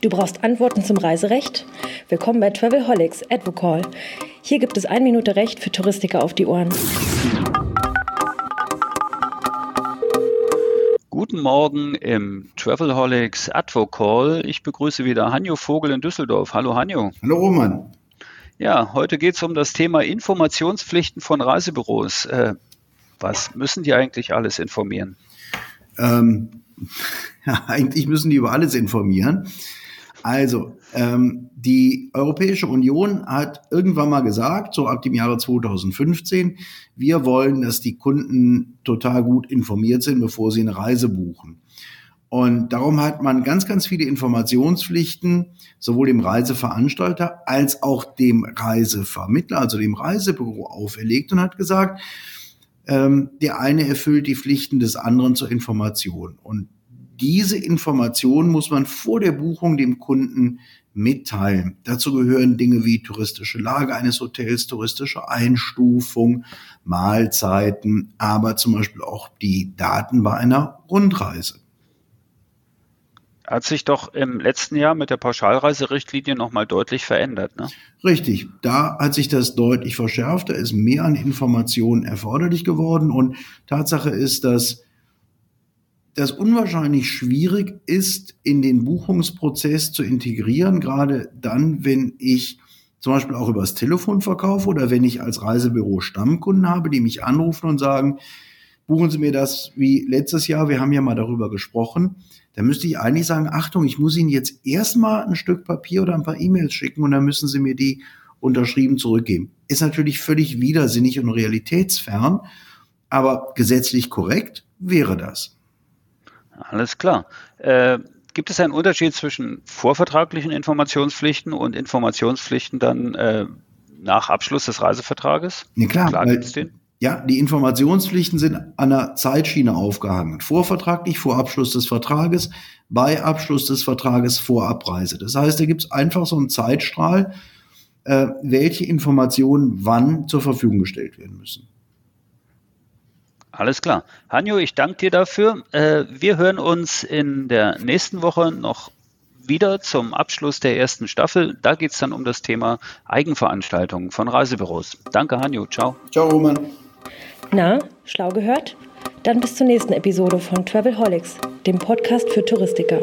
Du brauchst Antworten zum Reiserecht? Willkommen bei Travelholics Advocall. Hier gibt es ein Minute Recht für Touristiker auf die Ohren. Guten Morgen im Travelholics Advocall. Ich begrüße wieder Hanjo Vogel in Düsseldorf. Hallo Hanjo. Hallo Roman. Ja, heute geht es um das Thema Informationspflichten von Reisebüros. Äh, was müssen die eigentlich alles informieren? Ähm, ja, eigentlich müssen die über alles informieren. Also, ähm, die Europäische Union hat irgendwann mal gesagt, so ab dem Jahre 2015, wir wollen, dass die Kunden total gut informiert sind, bevor sie eine Reise buchen. Und darum hat man ganz, ganz viele Informationspflichten, sowohl dem Reiseveranstalter als auch dem Reisevermittler, also dem Reisebüro auferlegt und hat gesagt, ähm, der eine erfüllt die Pflichten des anderen zur Information. Und diese Information muss man vor der Buchung dem Kunden mitteilen. Dazu gehören Dinge wie touristische Lage eines Hotels, touristische Einstufung, Mahlzeiten, aber zum Beispiel auch die Daten bei einer Rundreise. Hat sich doch im letzten Jahr mit der Pauschalreiserichtlinie nochmal deutlich verändert. Ne? Richtig, da hat sich das deutlich verschärft, da ist mehr an Informationen erforderlich geworden und Tatsache ist, dass das unwahrscheinlich schwierig ist, in den Buchungsprozess zu integrieren, gerade dann, wenn ich zum Beispiel auch übers Telefon verkaufe oder wenn ich als Reisebüro Stammkunden habe, die mich anrufen und sagen, buchen Sie mir das wie letztes Jahr, wir haben ja mal darüber gesprochen, dann müsste ich eigentlich sagen, Achtung, ich muss Ihnen jetzt erstmal ein Stück Papier oder ein paar E-Mails schicken und dann müssen Sie mir die unterschrieben zurückgeben. Ist natürlich völlig widersinnig und realitätsfern, aber gesetzlich korrekt wäre das. Alles klar. Äh, gibt es einen Unterschied zwischen vorvertraglichen Informationspflichten und Informationspflichten dann äh, nach Abschluss des Reisevertrages? Ja, klar. klar weil, ja, die Informationspflichten sind an der Zeitschiene aufgehangen. Vorvertraglich, vor Abschluss des Vertrages, bei Abschluss des Vertrages, vor Abreise. Das heißt, da gibt es einfach so einen Zeitstrahl, äh, welche Informationen wann zur Verfügung gestellt werden müssen. Alles klar. Hanjo, ich danke dir dafür. Äh, wir hören uns in der nächsten Woche noch wieder zum Abschluss der ersten Staffel. Da geht es dann um das Thema Eigenveranstaltungen von Reisebüros. Danke, Hanjo. Ciao. Ciao, Roman. Na, schlau gehört? Dann bis zur nächsten Episode von Travelholics, dem Podcast für Touristiker.